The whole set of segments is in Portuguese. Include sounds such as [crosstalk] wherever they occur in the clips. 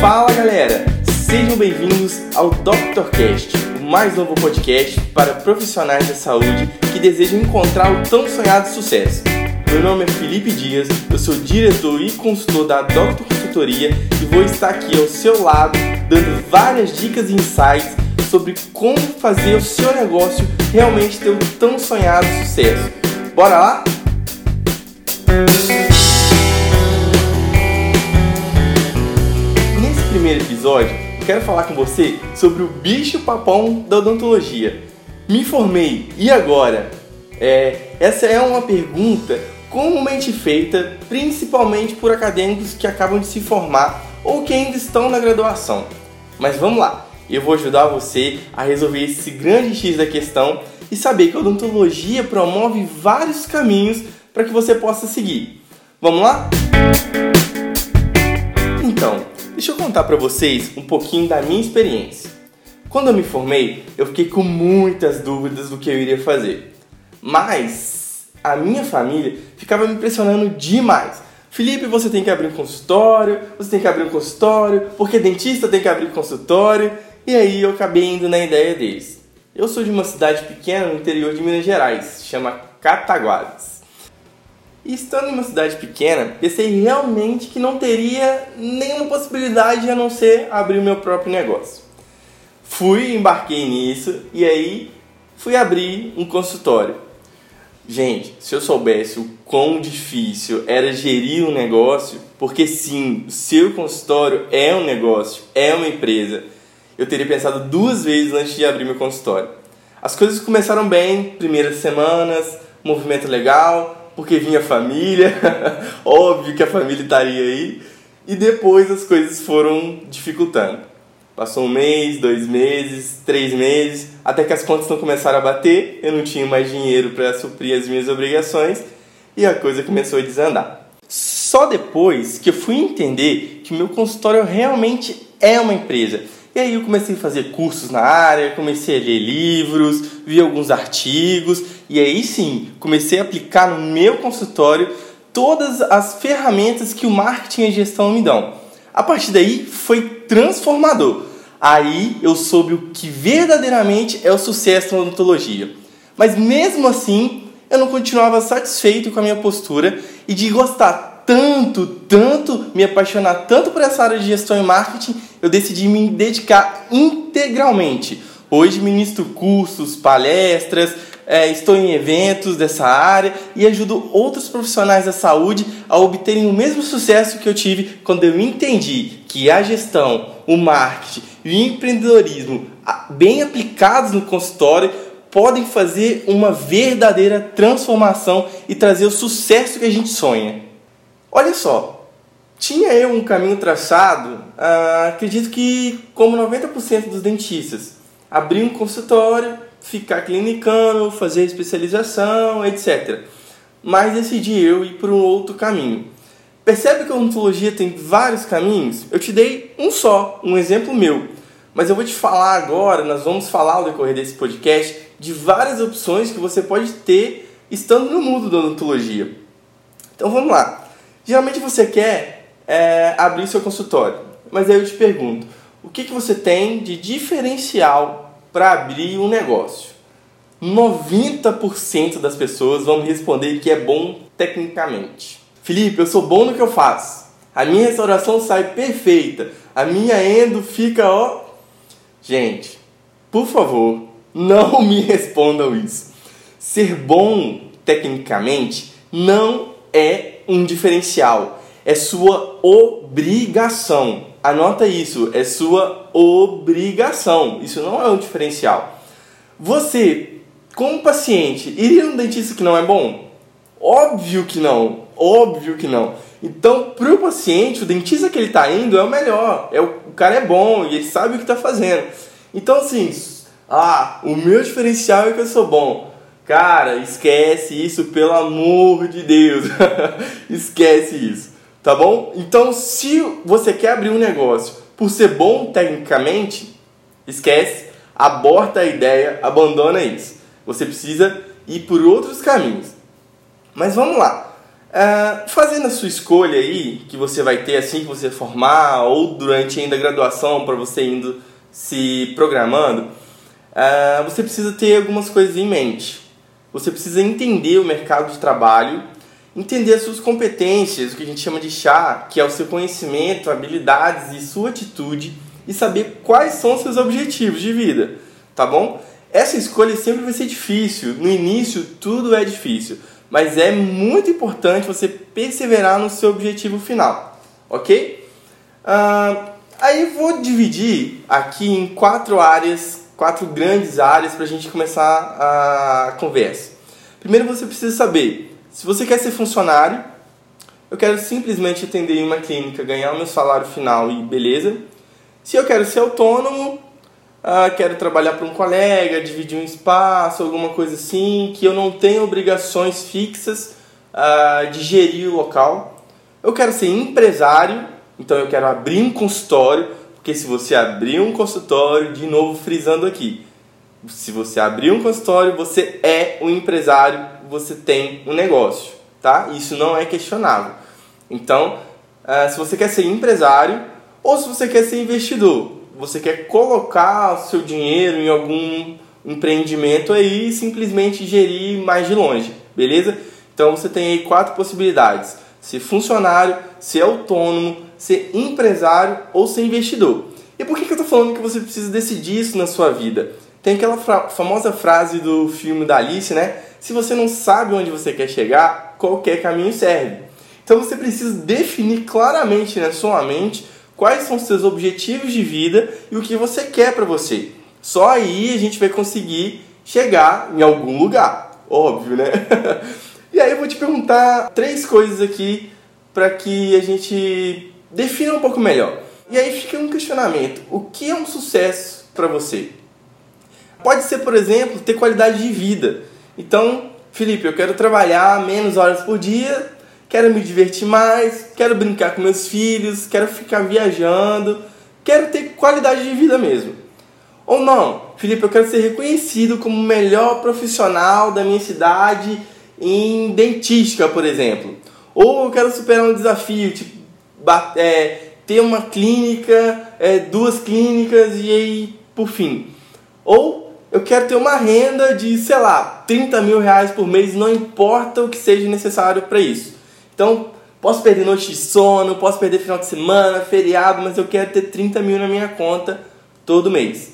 Fala galera, sejam bem-vindos ao DrCast, o mais novo podcast para profissionais da saúde que desejam encontrar o tão sonhado sucesso. Meu nome é Felipe Dias, eu sou diretor e consultor da Doctor Consultoria e vou estar aqui ao seu lado dando várias dicas e insights sobre como fazer o seu negócio realmente ter o tão sonhado sucesso. Bora lá? Primeiro episódio, quero falar com você sobre o bicho papão da odontologia. Me formei e agora? É, essa é uma pergunta comumente feita principalmente por acadêmicos que acabam de se formar ou que ainda estão na graduação. Mas vamos lá, eu vou ajudar você a resolver esse grande X da questão e saber que a odontologia promove vários caminhos para que você possa seguir. Vamos lá? Então, deixa eu contar para vocês um pouquinho da minha experiência. Quando eu me formei, eu fiquei com muitas dúvidas do que eu iria fazer. Mas a minha família ficava me impressionando demais. Felipe, você tem que abrir um consultório, você tem que abrir um consultório, porque dentista tem que abrir um consultório. E aí eu acabei indo na ideia deles. Eu sou de uma cidade pequena no interior de Minas Gerais, chama Cataguases. E estando em uma cidade pequena, pensei realmente que não teria nenhuma possibilidade a não ser abrir o meu próprio negócio. Fui, embarquei nisso e aí fui abrir um consultório. Gente, se eu soubesse o quão difícil era gerir um negócio, porque sim, o seu consultório é um negócio, é uma empresa, eu teria pensado duas vezes antes de abrir meu consultório. As coisas começaram bem, primeiras semanas, movimento legal, porque vinha família, [laughs] óbvio que a família estaria aí, e depois as coisas foram dificultando. Passou um mês, dois meses, três meses, até que as contas não começaram a bater, eu não tinha mais dinheiro para suprir as minhas obrigações e a coisa começou a desandar. Só depois que eu fui entender que o meu consultório realmente é uma empresa e aí eu comecei a fazer cursos na área, comecei a ler livros, vi alguns artigos e aí sim comecei a aplicar no meu consultório todas as ferramentas que o marketing e gestão me dão. A partir daí foi transformador. Aí eu soube o que verdadeiramente é o sucesso na odontologia. Mas mesmo assim, eu não continuava satisfeito com a minha postura e de gostar tanto, tanto, me apaixonar tanto por essa área de gestão e marketing, eu decidi me dedicar integralmente. Hoje ministro cursos, palestras, é, estou em eventos dessa área e ajudo outros profissionais da saúde a obterem o mesmo sucesso que eu tive quando eu entendi que a gestão, o marketing e o empreendedorismo bem aplicados no consultório podem fazer uma verdadeira transformação e trazer o sucesso que a gente sonha. Olha só, tinha eu um caminho traçado, ah, acredito que como 90% dos dentistas, abrir um consultório, ficar clinicando, fazer especialização, etc. Mas decidi eu ir por um outro caminho. Percebe que a odontologia tem vários caminhos? Eu te dei um só, um exemplo meu. Mas eu vou te falar agora, nós vamos falar ao decorrer desse podcast, de várias opções que você pode ter estando no mundo da odontologia. Então vamos lá. Geralmente você quer é, abrir seu consultório, mas aí eu te pergunto: o que, que você tem de diferencial para abrir um negócio? 90% das pessoas vão me responder que é bom tecnicamente. Felipe, eu sou bom no que eu faço. A minha restauração sai perfeita. A minha endo fica ó. Gente, por favor, não [laughs] me respondam isso. Ser bom tecnicamente não é um diferencial, é sua obrigação. Anota isso, é sua obrigação. Isso não é um diferencial. Você, como paciente, iria no dentista que não é bom? Óbvio que não, óbvio que não. Então, para o paciente, o dentista que ele está indo é o melhor. É o, o cara é bom e ele sabe o que está fazendo. Então, assim, ah, o meu diferencial é que eu sou bom. Cara, esquece isso, pelo amor de Deus. [laughs] esquece isso, tá bom? Então, se você quer abrir um negócio por ser bom tecnicamente, esquece, aborta a ideia, abandona isso. Você precisa ir por outros caminhos. Mas vamos lá. Uh, fazendo a sua escolha aí, que você vai ter assim que você formar, ou durante ainda a graduação, para você indo se programando, uh, você precisa ter algumas coisas em mente. Você precisa entender o mercado de trabalho, entender as suas competências, o que a gente chama de chá, que é o seu conhecimento, habilidades e sua atitude, e saber quais são os seus objetivos de vida, tá bom? Essa escolha sempre vai ser difícil, no início tudo é difícil mas é muito importante você perseverar no seu objetivo final, ok? Uh, aí vou dividir aqui em quatro áreas, quatro grandes áreas para a gente começar a conversa. Primeiro você precisa saber se você quer ser funcionário, eu quero simplesmente atender em uma clínica, ganhar o meu salário final e beleza. Se eu quero ser autônomo, ah, quero trabalhar para um colega, dividir um espaço, alguma coisa assim, que eu não tenho obrigações fixas ah, de gerir o local. Eu quero ser empresário, então eu quero abrir um consultório, porque se você abrir um consultório, de novo frisando aqui, se você abrir um consultório, você é um empresário, você tem um negócio, tá? Isso não é questionável. Então, ah, se você quer ser empresário ou se você quer ser investidor, você quer colocar o seu dinheiro em algum empreendimento aí e simplesmente gerir mais de longe, beleza? Então você tem aí quatro possibilidades: ser funcionário, ser autônomo, ser empresário ou ser investidor. E por que, eu estou falando que você precisa decidir isso na sua vida? Tem aquela famosa frase do filme da Alice, né? Se você não sabe onde você quer chegar, qualquer caminho serve. Então você precisa definir claramente na sua mente quais são os seus objetivos de vida e o que você quer para você. Só aí a gente vai conseguir chegar em algum lugar, óbvio, né? [laughs] e aí eu vou te perguntar três coisas aqui para que a gente defina um pouco melhor. E aí fica um questionamento: o que é um sucesso para você? Pode ser, por exemplo, ter qualidade de vida. Então, Felipe, eu quero trabalhar menos horas por dia quero me divertir mais, quero brincar com meus filhos, quero ficar viajando, quero ter qualidade de vida mesmo. Ou não, Felipe, eu quero ser reconhecido como o melhor profissional da minha cidade em dentística, por exemplo. Ou eu quero superar um desafio, tipo, é, ter uma clínica, é, duas clínicas e aí, por fim. Ou eu quero ter uma renda de, sei lá, 30 mil reais por mês, não importa o que seja necessário para isso. Então, posso perder noite de sono, posso perder final de semana, feriado, mas eu quero ter 30 mil na minha conta todo mês.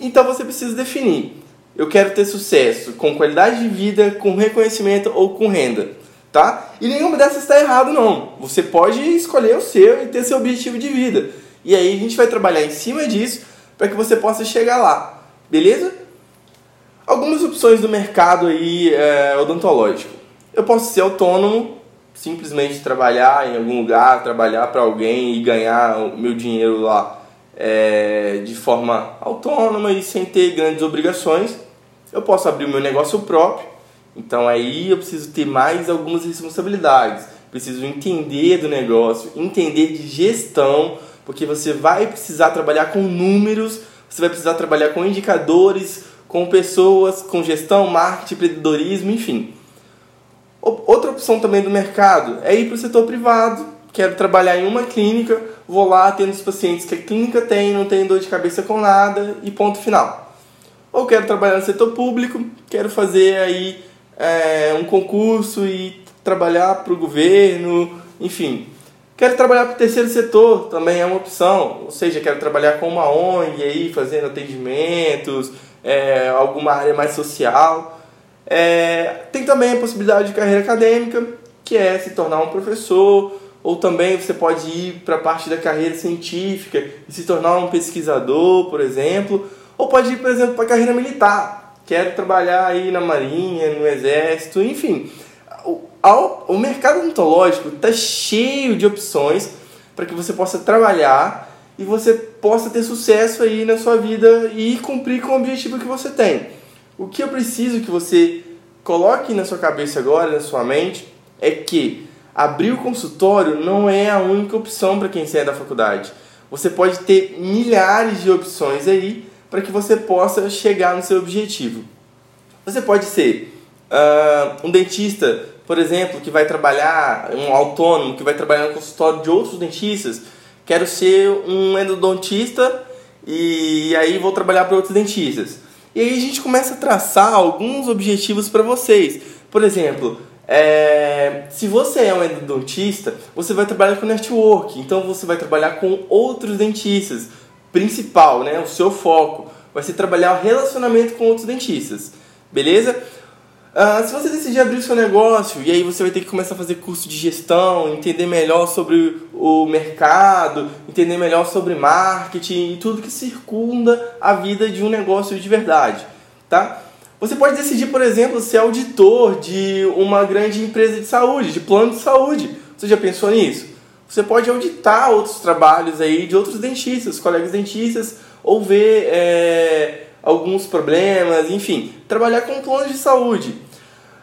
Então você precisa definir. Eu quero ter sucesso com qualidade de vida, com reconhecimento ou com renda, tá? E nenhuma dessas está errado não. Você pode escolher o seu e ter seu objetivo de vida. E aí a gente vai trabalhar em cima disso para que você possa chegar lá, beleza? Algumas opções do mercado aí é, odontológico. Eu posso ser autônomo simplesmente trabalhar em algum lugar, trabalhar para alguém e ganhar o meu dinheiro lá é, de forma autônoma e sem ter grandes obrigações. Eu posso abrir o meu negócio próprio, então aí eu preciso ter mais algumas responsabilidades. Preciso entender do negócio, entender de gestão, porque você vai precisar trabalhar com números, você vai precisar trabalhar com indicadores, com pessoas, com gestão, marketing, empreendedorismo, enfim. Outra opção também do mercado é ir para o setor privado. Quero trabalhar em uma clínica, vou lá, atendo os pacientes que a clínica tem, não tenho dor de cabeça com nada e ponto final. Ou quero trabalhar no setor público, quero fazer aí é, um concurso e trabalhar para o governo, enfim. Quero trabalhar para o terceiro setor, também é uma opção. Ou seja, quero trabalhar com uma ONG aí, fazendo atendimentos, é, alguma área mais social. É, tem também a possibilidade de carreira acadêmica, que é se tornar um professor, ou também você pode ir para a parte da carreira científica e se tornar um pesquisador, por exemplo, ou pode ir, por exemplo, para a carreira militar. Quero trabalhar aí na marinha, no exército, enfim. O, o mercado odontológico está cheio de opções para que você possa trabalhar e você possa ter sucesso aí na sua vida e cumprir com o objetivo que você tem. O que eu preciso que você coloque na sua cabeça agora, na sua mente, é que abrir o consultório não é a única opção para quem sai da faculdade. Você pode ter milhares de opções aí para que você possa chegar no seu objetivo. Você pode ser Uh, um dentista, por exemplo, que vai trabalhar, um autônomo que vai trabalhar no consultório de outros dentistas, quero ser um endodontista e aí vou trabalhar para outros dentistas. E aí a gente começa a traçar alguns objetivos para vocês. Por exemplo, é, se você é um endodontista, você vai trabalhar com network, então você vai trabalhar com outros dentistas. Principal, né, o seu foco vai ser trabalhar o relacionamento com outros dentistas, beleza? Uh, se você decidir abrir o seu negócio, e aí você vai ter que começar a fazer curso de gestão, entender melhor sobre o mercado, entender melhor sobre marketing e tudo que circunda a vida de um negócio de verdade, tá? Você pode decidir, por exemplo, ser auditor de uma grande empresa de saúde, de plano de saúde. Você já pensou nisso? Você pode auditar outros trabalhos aí de outros dentistas, colegas dentistas, ou ver é, alguns problemas, enfim, trabalhar com planos de saúde.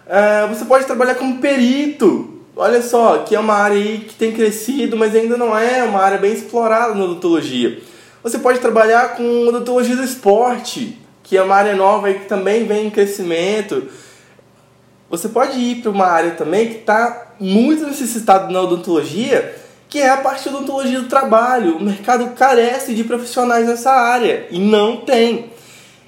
É, você pode trabalhar como perito, olha só, que é uma área aí que tem crescido, mas ainda não é uma área bem explorada na odontologia. Você pode trabalhar com odontologia do esporte, que é uma área nova aí que também vem em crescimento. Você pode ir para uma área também que está muito necessitada na odontologia, que é a parte de odontologia do trabalho. O mercado carece de profissionais nessa área e não tem.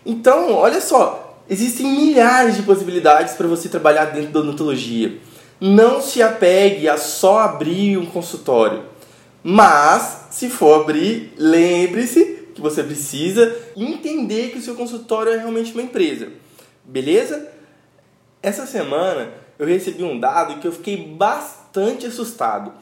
Então, olha só, existem milhares de possibilidades para você trabalhar dentro da odontologia. Não se apegue a só abrir um consultório. Mas, se for abrir, lembre-se que você precisa entender que o seu consultório é realmente uma empresa. Beleza? Essa semana eu recebi um dado que eu fiquei bastante assustado.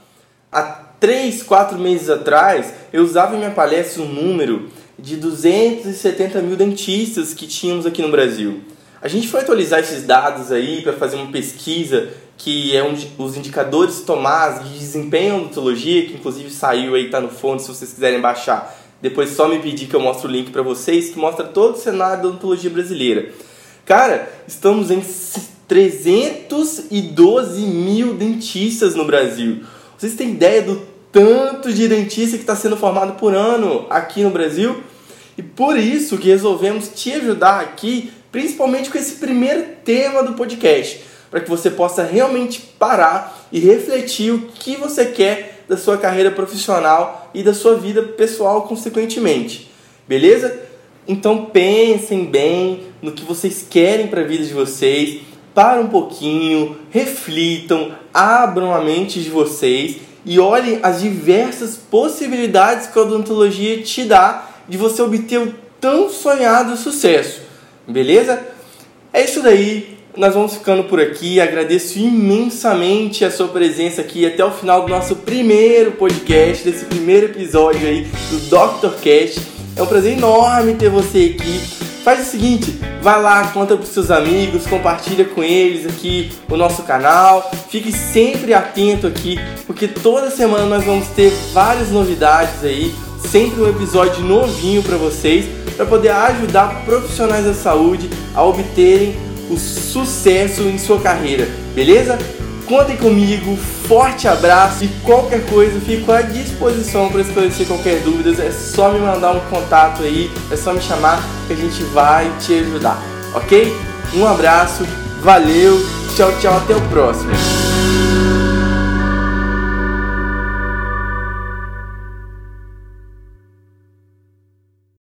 Há 3, 4 meses atrás, eu usava em minha palestra um número de 270 mil dentistas que tínhamos aqui no Brasil. A gente foi atualizar esses dados aí para fazer uma pesquisa que é um, os indicadores Tomás de desempenho em odontologia, que inclusive saiu aí, tá no fundo, se vocês quiserem baixar. Depois só me pedir que eu mostre o link para vocês, que mostra todo o cenário da odontologia brasileira. Cara, estamos em 312 mil dentistas no Brasil. Vocês têm ideia do tanto de dentista que está sendo formado por ano aqui no Brasil? E por isso que resolvemos te ajudar aqui, principalmente com esse primeiro tema do podcast, para que você possa realmente parar e refletir o que você quer da sua carreira profissional e da sua vida pessoal, consequentemente. Beleza? Então pensem bem no que vocês querem para a vida de vocês, para um pouquinho, reflitam, abram a mente de vocês e olhem as diversas possibilidades que a odontologia te dá de você obter o tão sonhado sucesso. Beleza? É isso daí. Nós vamos ficando por aqui. Agradeço imensamente a sua presença aqui até o final do nosso primeiro podcast, desse primeiro episódio aí do Dr. Cast. É um prazer enorme ter você aqui. Faz o seguinte, vai lá, conta para seus amigos, compartilha com eles aqui o nosso canal. Fique sempre atento aqui, porque toda semana nós vamos ter várias novidades aí sempre um episódio novinho para vocês, para poder ajudar profissionais da saúde a obterem o sucesso em sua carreira, beleza? Contem comigo, forte abraço e qualquer coisa fico à disposição para esclarecer qualquer dúvida. É só me mandar um contato aí, é só me chamar que a gente vai te ajudar, ok? Um abraço, valeu, tchau, tchau, até o próximo.